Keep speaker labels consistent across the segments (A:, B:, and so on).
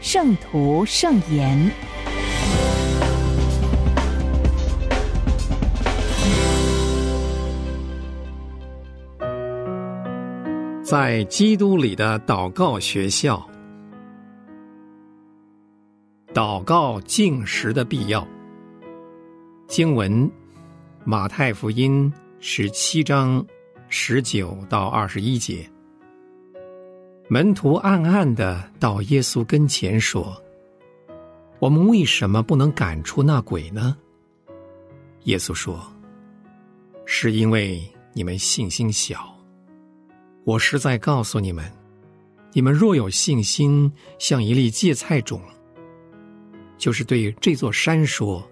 A: 圣徒圣言》。
B: 在基督里的祷告学校，祷告进食的必要。经文：马太福音十七章十九到二十一节。门徒暗暗的到耶稣跟前说：“我们为什么不能赶出那鬼呢？”耶稣说：“是因为你们信心小。我实在告诉你们，你们若有信心，像一粒芥菜种，就是对这座山说：‘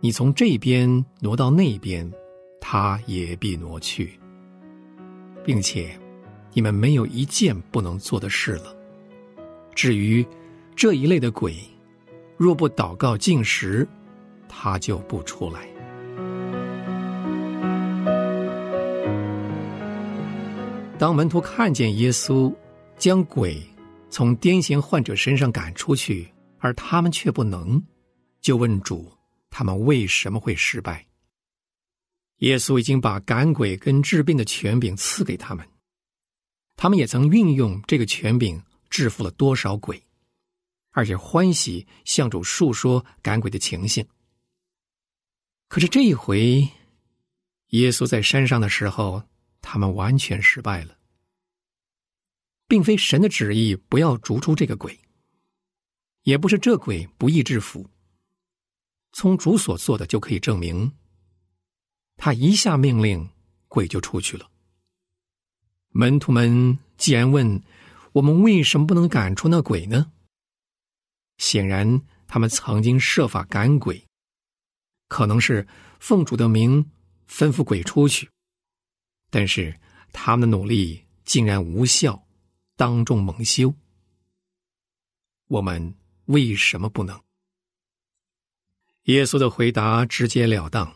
B: 你从这边挪到那边，它也必挪去，并且。’”你们没有一件不能做的事了。至于这一类的鬼，若不祷告进食，他就不出来。当门徒看见耶稣将鬼从癫痫患者身上赶出去，而他们却不能，就问主：他们为什么会失败？耶稣已经把赶鬼跟治病的权柄赐给他们。他们也曾运用这个权柄制服了多少鬼，而且欢喜向主述说赶鬼的情形。可是这一回，耶稣在山上的时候，他们完全失败了，并非神的旨意不要逐出这个鬼，也不是这鬼不易制服。从主所做的就可以证明，他一下命令，鬼就出去了。门徒们既然问我们为什么不能赶出那鬼呢？显然他们曾经设法赶鬼，可能是奉主的名吩咐鬼出去，但是他们的努力竟然无效，当众蒙羞。我们为什么不能？耶稣的回答直截了当，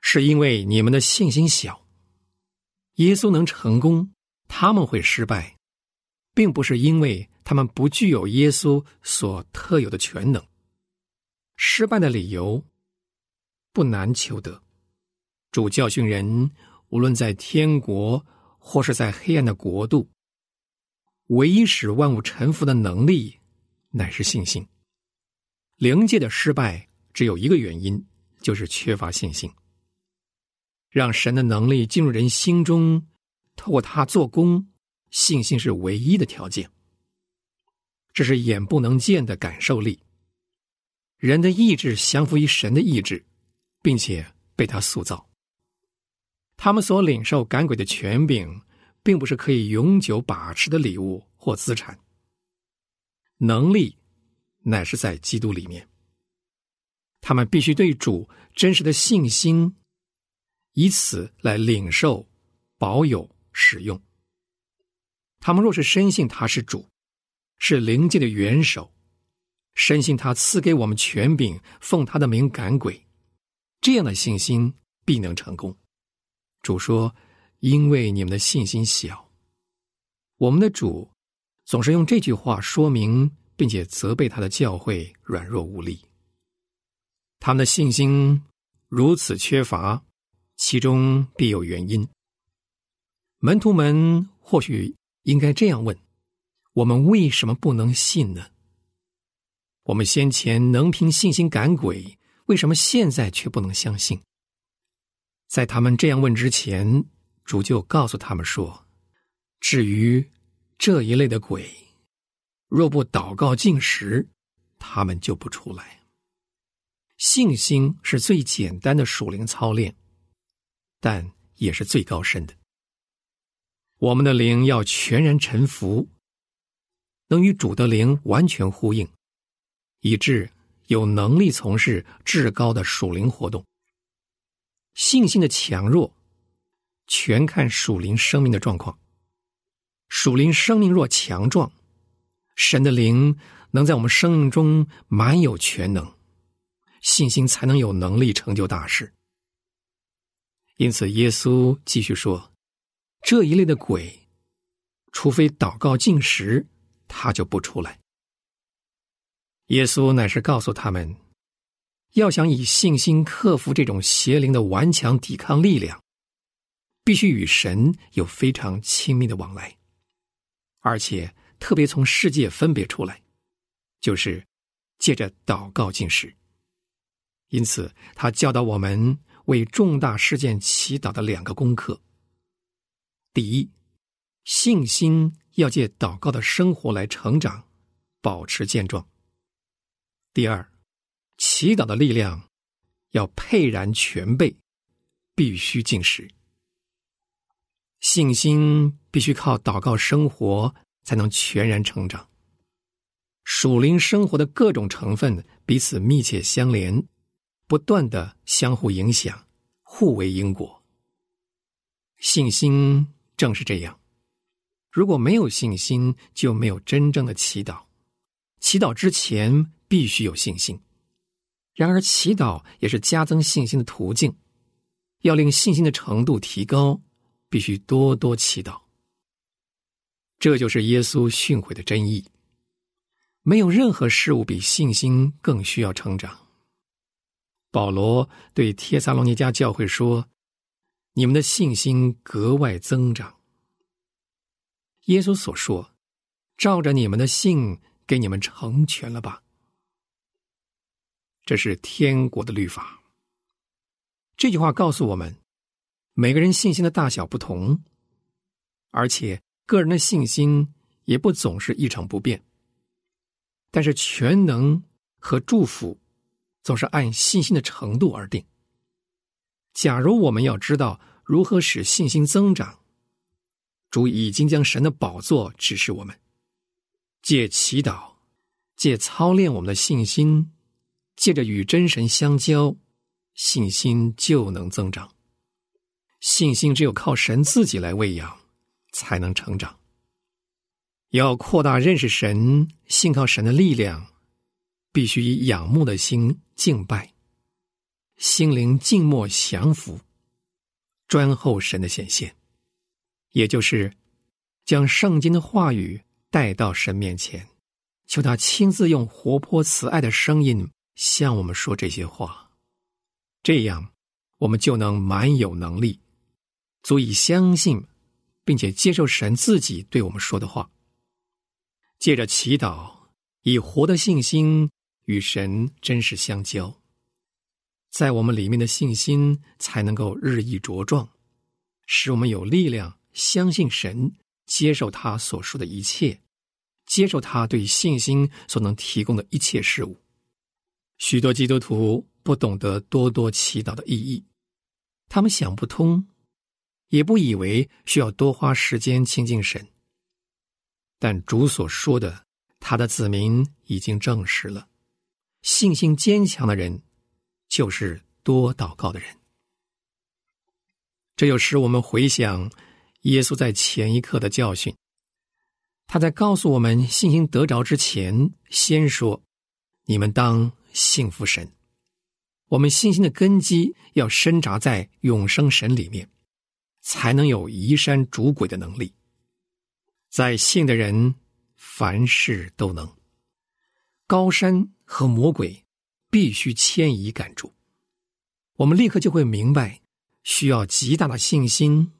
B: 是因为你们的信心小。耶稣能成功，他们会失败，并不是因为他们不具有耶稣所特有的全能。失败的理由不难求得。主教训人，无论在天国或是在黑暗的国度，唯一使万物臣服的能力，乃是信心。灵界的失败只有一个原因，就是缺乏信心。让神的能力进入人心中，透过他做工，信心是唯一的条件。这是眼不能见的感受力。人的意志降服于神的意志，并且被他塑造。他们所领受赶鬼的权柄，并不是可以永久把持的礼物或资产。能力乃是在基督里面。他们必须对主真实的信心。以此来领受、保有、使用。他们若是深信他是主，是灵界的元首，深信他赐给我们权柄，奉他的名赶鬼，这样的信心必能成功。主说：“因为你们的信心小。”我们的主总是用这句话说明，并且责备他的教会软弱无力。他们的信心如此缺乏。其中必有原因。门徒们或许应该这样问：我们为什么不能信呢？我们先前能凭信心赶鬼，为什么现在却不能相信？在他们这样问之前，主就告诉他们说：至于这一类的鬼，若不祷告进食，他们就不出来。信心是最简单的属灵操练。但也是最高深的。我们的灵要全然臣服，能与主的灵完全呼应，以致有能力从事至高的属灵活动。信心的强弱，全看属灵生命的状况。属灵生命若强壮，神的灵能在我们生命中满有全能，信心才能有能力成就大事。因此，耶稣继续说：“这一类的鬼，除非祷告进食，他就不出来。”耶稣乃是告诉他们，要想以信心克服这种邪灵的顽强抵抗力量，必须与神有非常亲密的往来。而且特别从世界分别出来，就是借着祷告进食。因此，他教导我们为重大事件祈祷的两个功课：第一，信心要借祷告的生活来成长，保持健壮；第二，祈祷的力量要沛然全备，必须进食。信心必须靠祷告生活才能全然成长。属灵生活的各种成分彼此密切相连，不断的相互影响，互为因果。信心正是这样。如果没有信心，就没有真正的祈祷。祈祷之前必须有信心。然而，祈祷也是加增信心的途径。要令信心的程度提高。必须多多祈祷，这就是耶稣训诲的真意。没有任何事物比信心更需要成长。保罗对帖撒罗尼迦教会说：“你们的信心格外增长。”耶稣所说：“照着你们的信，给你们成全了吧。”这是天国的律法。这句话告诉我们。每个人信心的大小不同，而且个人的信心也不总是一成不变。但是全能和祝福总是按信心的程度而定。假如我们要知道如何使信心增长，主已经将神的宝座指示我们，借祈祷，借操练我们的信心，借着与真神相交，信心就能增长。信心只有靠神自己来喂养，才能成长。要扩大认识神，信靠神的力量，必须以仰慕的心敬拜，心灵静默降服，专候神的显现，也就是将圣经的话语带到神面前，求他亲自用活泼慈爱的声音向我们说这些话，这样我们就能满有能力。足以相信，并且接受神自己对我们说的话。借着祈祷，以活的信心与神真实相交，在我们里面的信心才能够日益茁壮，使我们有力量相信神，接受他所说的一切，接受他对信心所能提供的一切事物。许多基督徒不懂得多多祈祷的意义，他们想不通。也不以为需要多花时间亲近神，但主所说的，他的子民已经证实了：信心坚强的人，就是多祷告的人。这又使我们回想耶稣在前一刻的教训。他在告诉我们信心得着之前，先说：“你们当信服神。”我们信心的根基要深扎在永生神里面。才能有移山逐鬼的能力。在信的人，凡事都能。高山和魔鬼必须迁移赶住。我们立刻就会明白，需要极大的信心，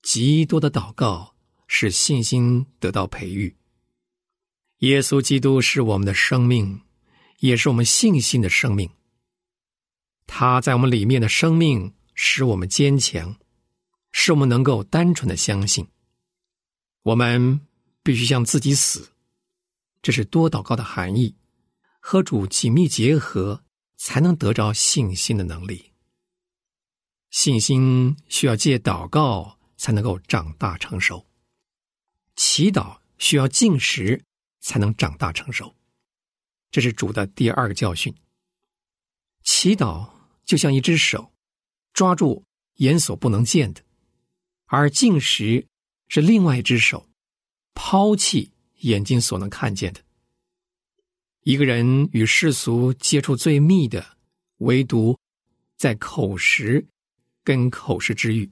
B: 极多的祷告，使信心得到培育。耶稣基督是我们的生命，也是我们信心的生命。他在我们里面的生命，使我们坚强。使我们能够单纯的相信，我们必须向自己死，这是多祷告的含义，和主紧密结合，才能得着信心的能力。信心需要借祷告才能够长大成熟，祈祷需要进食才能长大成熟。这是主的第二个教训。祈祷就像一只手，抓住眼所不能见的；而进食是另外一只手，抛弃眼睛所能看见的。一个人与世俗接触最密的，唯独在口食跟口食之欲。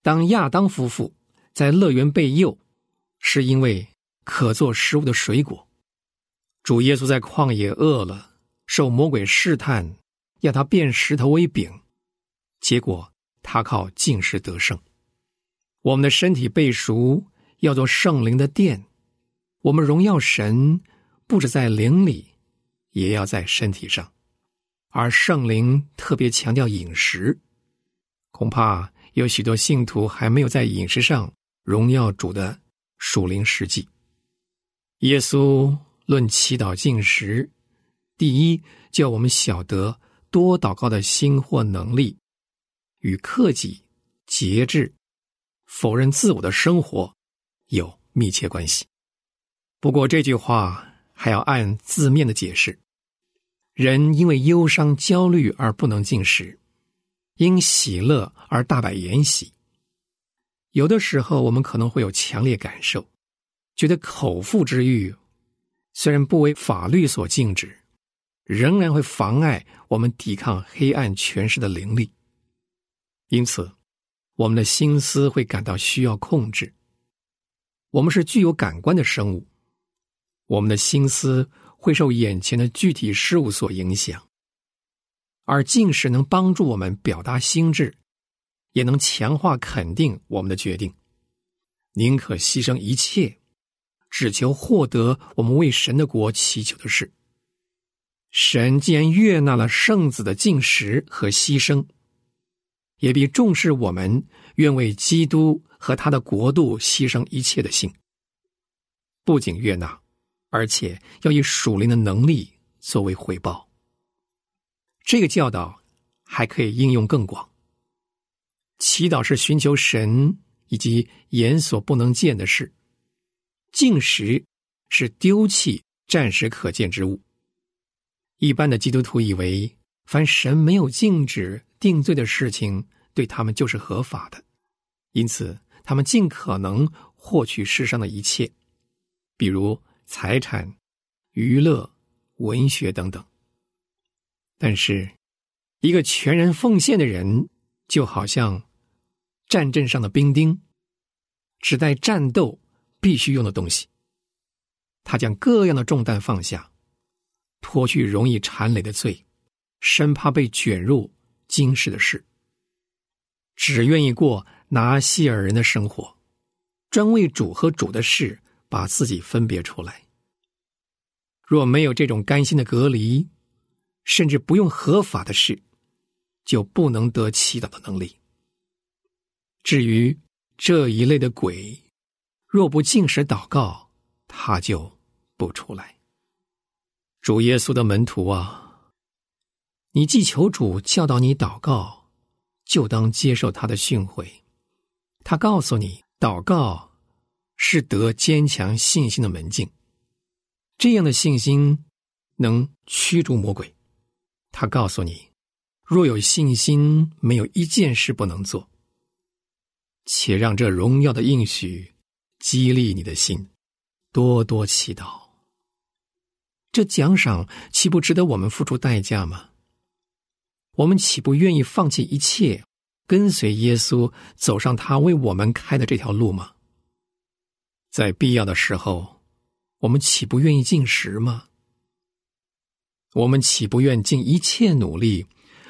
B: 当亚当夫妇在乐园被诱，是因为可做食物的水果。主耶稣在旷野饿了，受魔鬼试探，要他变石头为饼，结果他靠进食得胜。我们的身体被赎，要做圣灵的殿，我们荣耀神。不止在灵里，也要在身体上，而圣灵特别强调饮食，恐怕有许多信徒还没有在饮食上荣耀主的属灵实际。耶稣论祈祷进食，第一叫我们晓得多祷告的心或能力，与克己、节制、否认自我的生活有密切关系。不过这句话。还要按字面的解释，人因为忧伤、焦虑而不能进食，因喜乐而大摆筵席。有的时候，我们可能会有强烈感受，觉得口腹之欲虽然不为法律所禁止，仍然会妨碍我们抵抗黑暗权势的灵力。因此，我们的心思会感到需要控制。我们是具有感官的生物。我们的心思会受眼前的具体事物所影响，而近视能帮助我们表达心智，也能强化肯定我们的决定，宁可牺牲一切，只求获得我们为神的国祈求的事。神既然悦纳了圣子的进食和牺牲，也必重视我们愿为基督和他的国度牺牲一切的心。不仅悦纳。而且要以属灵的能力作为回报。这个教导还可以应用更广。祈祷是寻求神以及眼所不能见的事，进食是丢弃暂时可见之物。一般的基督徒以为，凡神没有禁止定罪的事情，对他们就是合法的，因此他们尽可能获取世上的一切，比如。财产、娱乐、文学等等，但是，一个全然奉献的人，就好像战阵上的兵丁，只带战斗必须用的东西。他将各样的重担放下，脱去容易缠累的罪，生怕被卷入今世的事，只愿意过拿西尔人的生活，专为主和主的事。把自己分别出来。若没有这种甘心的隔离，甚至不用合法的事，就不能得祈祷的能力。至于这一类的鬼，若不进食祷告，他就不出来。主耶稣的门徒啊，你既求主教导你祷告，就当接受他的训诲。他告诉你祷告。是得坚强信心的门径，这样的信心能驱逐魔鬼。他告诉你，若有信心，没有一件事不能做。且让这荣耀的应许激励你的心，多多祈祷。这奖赏岂不值得我们付出代价吗？我们岂不愿意放弃一切，跟随耶稣走上他为我们开的这条路吗？在必要的时候，我们岂不愿意进食吗？我们岂不愿尽一切努力，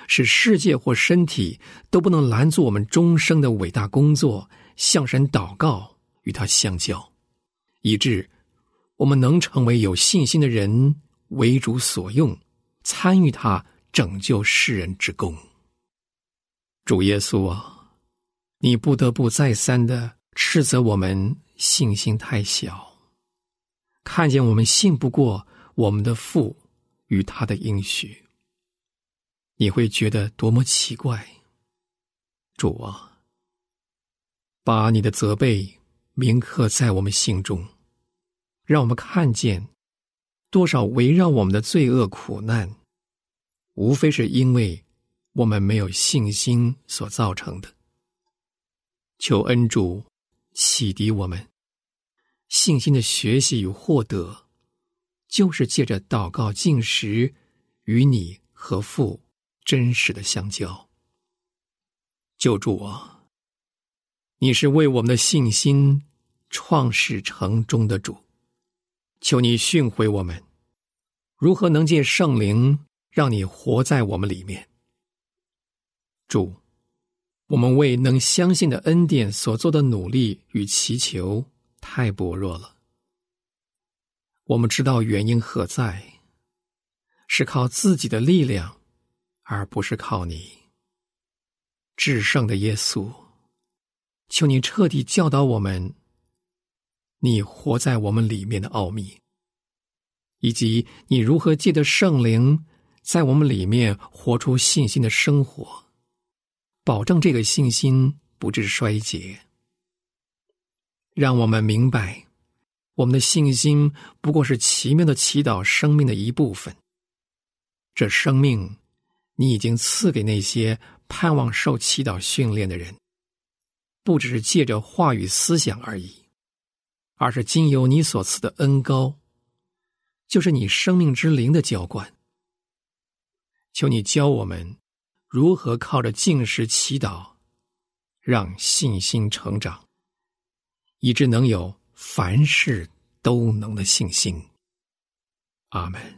B: 使世界或身体都不能拦阻我们终生的伟大工作，向神祷告，与他相交，以致我们能成为有信心的人，为主所用，参与他拯救世人之功。主耶稣啊，你不得不再三的斥责我们。信心太小，看见我们信不过我们的父与他的应许，你会觉得多么奇怪。主啊，把你的责备铭刻在我们心中，让我们看见
C: 多少围绕我们的罪恶苦难，无非是因为我们没有信心所造成的。求恩主启迪我们，信心的学习与获得，就是借着祷告进食，与你和父真实的相交。救助我，你是为我们的信心创始成终的主，求你训诲我们，如何能借圣灵让你活在我们里面。主。我们为能相信的恩典所做的努力与祈求太薄弱了。我们知道原因何在，是靠自己的力量，而不是靠你。至圣的耶稣，求你彻底教导我们，你活在我们里面的奥秘，以及你如何借着圣灵在我们里面活出信心的生活。保证这个信心不致衰竭，让我们明白，我们的信心不过是奇妙的祈祷生命的一部分。这生命，你已经赐给那些盼望受祈祷训练的人，不只是借着话语思想而已，而是经由你所赐的恩高，就是你生命之灵的浇灌。求你教我们。如何靠着进食祈祷，让信心成长，以致能有凡事都能的信心？阿门。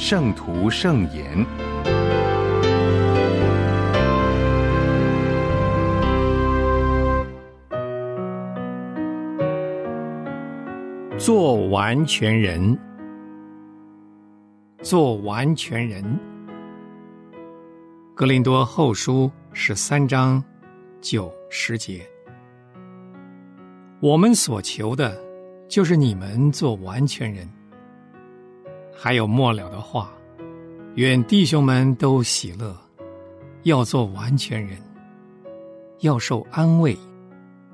D: 圣徒圣言。
B: 做完全人。做完全人。格林多后书十三章九十节。我们所求的就是你们做完全人。还有末了的话，愿弟兄们都喜乐，要做完全人，要受安慰，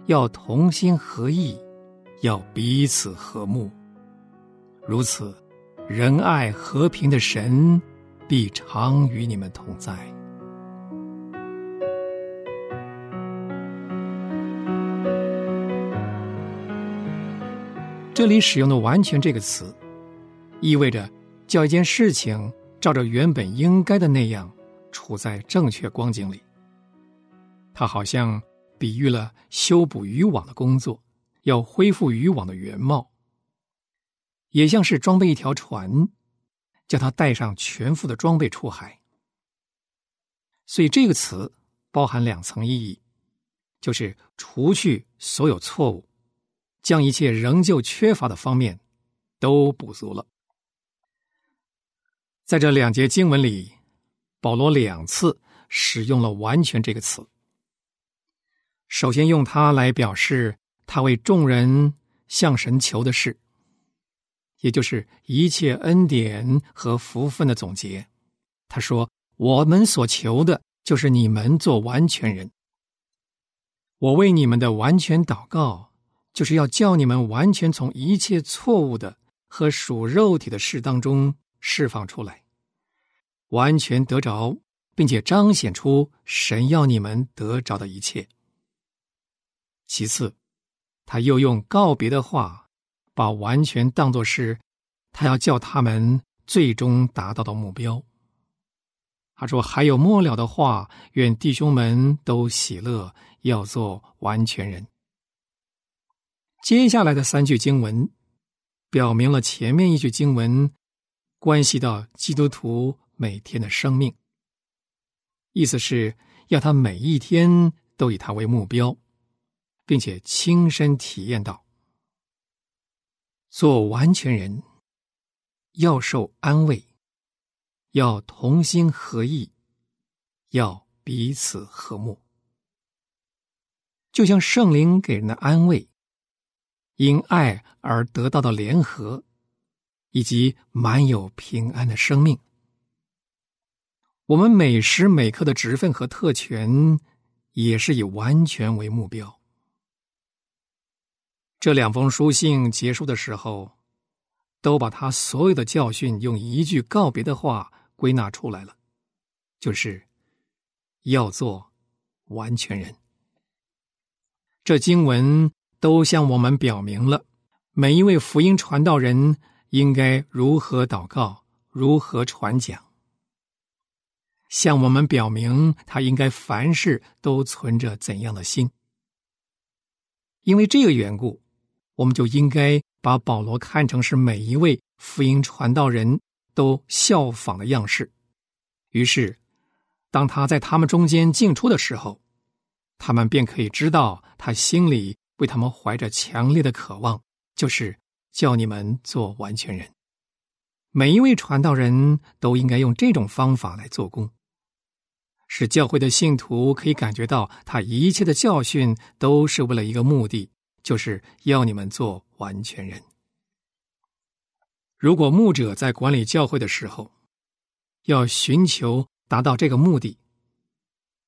B: 要同心合意。要彼此和睦，如此，仁爱和平的神必常与你们同在。这里使用的“完全”这个词，意味着叫一件事情照着原本应该的那样处在正确光景里。它好像比喻了修补渔网的工作。要恢复渔网的原貌，也像是装备一条船，叫它带上全副的装备出海。所以这个词包含两层意义，就是除去所有错误，将一切仍旧缺乏的方面都补足了。在这两节经文里，保罗两次使用了“完全”这个词。首先用它来表示。他为众人向神求的事，也就是一切恩典和福分的总结。他说：“我们所求的，就是你们做完全人。我为你们的完全祷告，就是要叫你们完全从一切错误的和属肉体的事当中释放出来，完全得着，并且彰显出神要你们得着的一切。其次。”他又用告别的话，把完全当作是他要叫他们最终达到的目标。他说：“还有末了的话，愿弟兄们都喜乐，要做完全人。”接下来的三句经文，表明了前面一句经文关系到基督徒每天的生命，意思是要他每一天都以他为目标。并且亲身体验到，做完全人要受安慰，要同心合意，要彼此和睦，就像圣灵给人的安慰，因爱而得到的联合，以及满有平安的生命。我们每时每刻的职分和特权，也是以完全为目标。这两封书信结束的时候，都把他所有的教训用一句告别的话归纳出来了，就是要做完全人。这经文都向我们表明了每一位福音传道人应该如何祷告、如何传讲，向我们表明他应该凡事都存着怎样的心。因为这个缘故。我们就应该把保罗看成是每一位福音传道人都效仿的样式。于是，当他在他们中间进出的时候，他们便可以知道他心里为他们怀着强烈的渴望，就是叫你们做完全人。每一位传道人都应该用这种方法来做工，使教会的信徒可以感觉到他一切的教训都是为了一个目的。就是要你们做完全人。如果牧者在管理教会的时候，要寻求达到这个目的，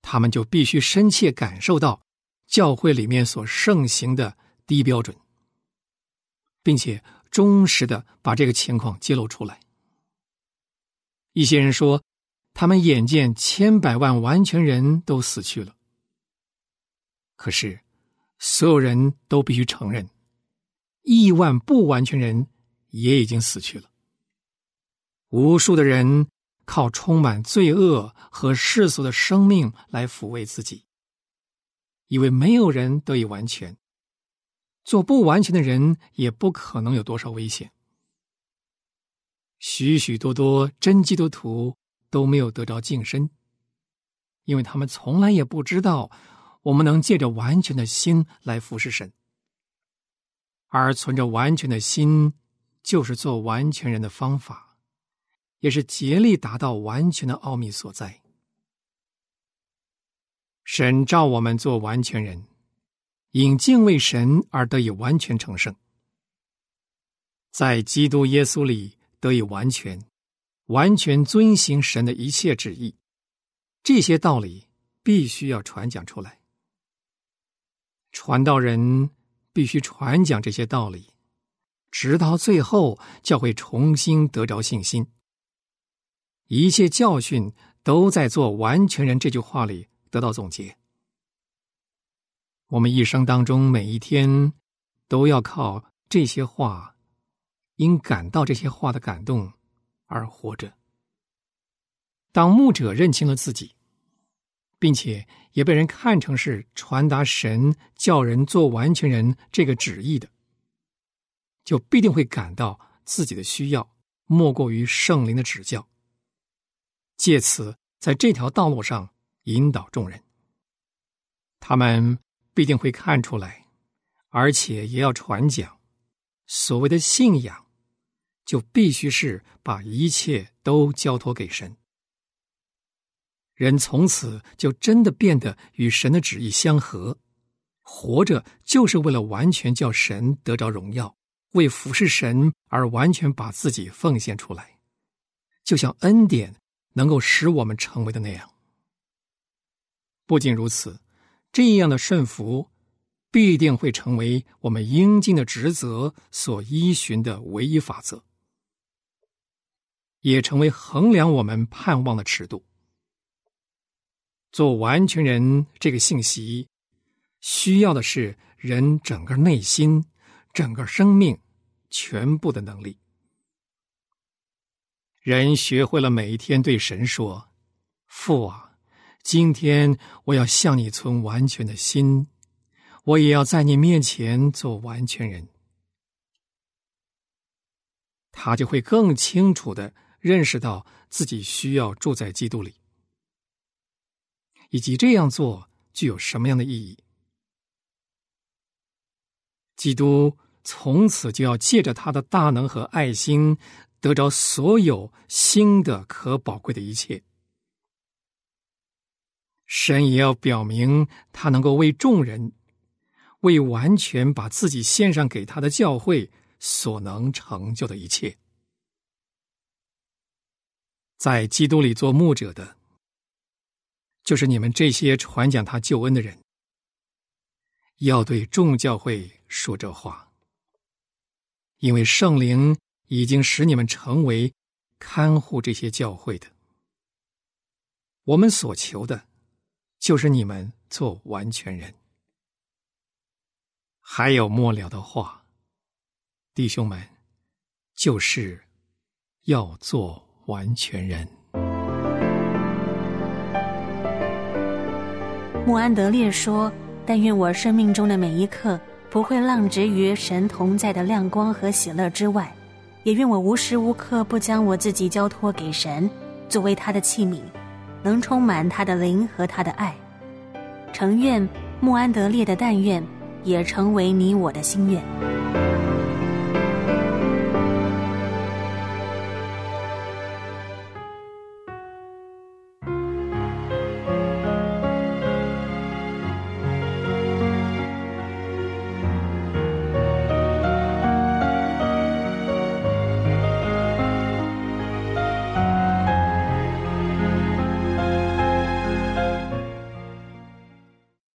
B: 他们就必须深切感受到教会里面所盛行的低标准，并且忠实的把这个情况揭露出来。一些人说，他们眼见千百万完全人都死去了，可是。所有人都必须承认，亿万不完全人也已经死去了。无数的人靠充满罪恶和世俗的生命来抚慰自己，以为没有人得以完全。做不完全的人也不可能有多少危险。许许多多真基督徒都没有得着净身，因为他们从来也不知道。我们能借着完全的心来服侍神。而存着完全的心，就是做完全人的方法，也是竭力达到完全的奥秘所在。神召我们做完全人，因敬畏神而得以完全成圣，在基督耶稣里得以完全，完全遵行神的一切旨意。这些道理必须要传讲出来。传道人必须传讲这些道理，直到最后教会重新得着信心。一切教训都在“做完全人”这句话里。得到总结，我们一生当中每一天都要靠这些话，因感到这些话的感动而活着。当牧者认清了自己，并且也被人看成是传达神叫人做完全人这个旨意的，就必定会感到自己的需要莫过于圣灵的指教，借此在这条道路上。引导众人，他们必定会看出来，而且也要传讲。所谓的信仰，就必须是把一切都交托给神。人从此就真的变得与神的旨意相合，活着就是为了完全叫神得着荣耀，为服侍神而完全把自己奉献出来，就像恩典能够使我们成为的那样。不仅如此，这样的顺服必定会成为我们应尽的职责所依循的唯一法则，也成为衡量我们盼望的尺度。做完全人这个信息，需要的是人整个内心、整个生命全部的能力。人学会了每一天对神说：“父啊。”今天我要向你存完全的心，我也要在你面前做完全人。他就会更清楚的认识到自己需要住在基督里，以及这样做具有什么样的意义。基督从此就要借着他的大能和爱心，得着所有新的可宝贵的一切。神也要表明，他能够为众人，为完全把自己献上给他的教会所能成就的一切。在基督里做牧者的，就是你们这些传讲他救恩的人，要对众教会说这话，因为圣灵已经使你们成为看护这些教会的。我们所求的。就是你们做完全人，还有末了的话，弟兄们，就是要做完全人。
E: 穆安德烈说：“但愿我生命中的每一刻不会浪掷于神同在的亮光和喜乐之外，也愿我无时无刻不将我自己交托给神，作为他的器皿。”能充满他的灵和他的爱，诚愿穆安德烈的但愿也成为你我的心愿。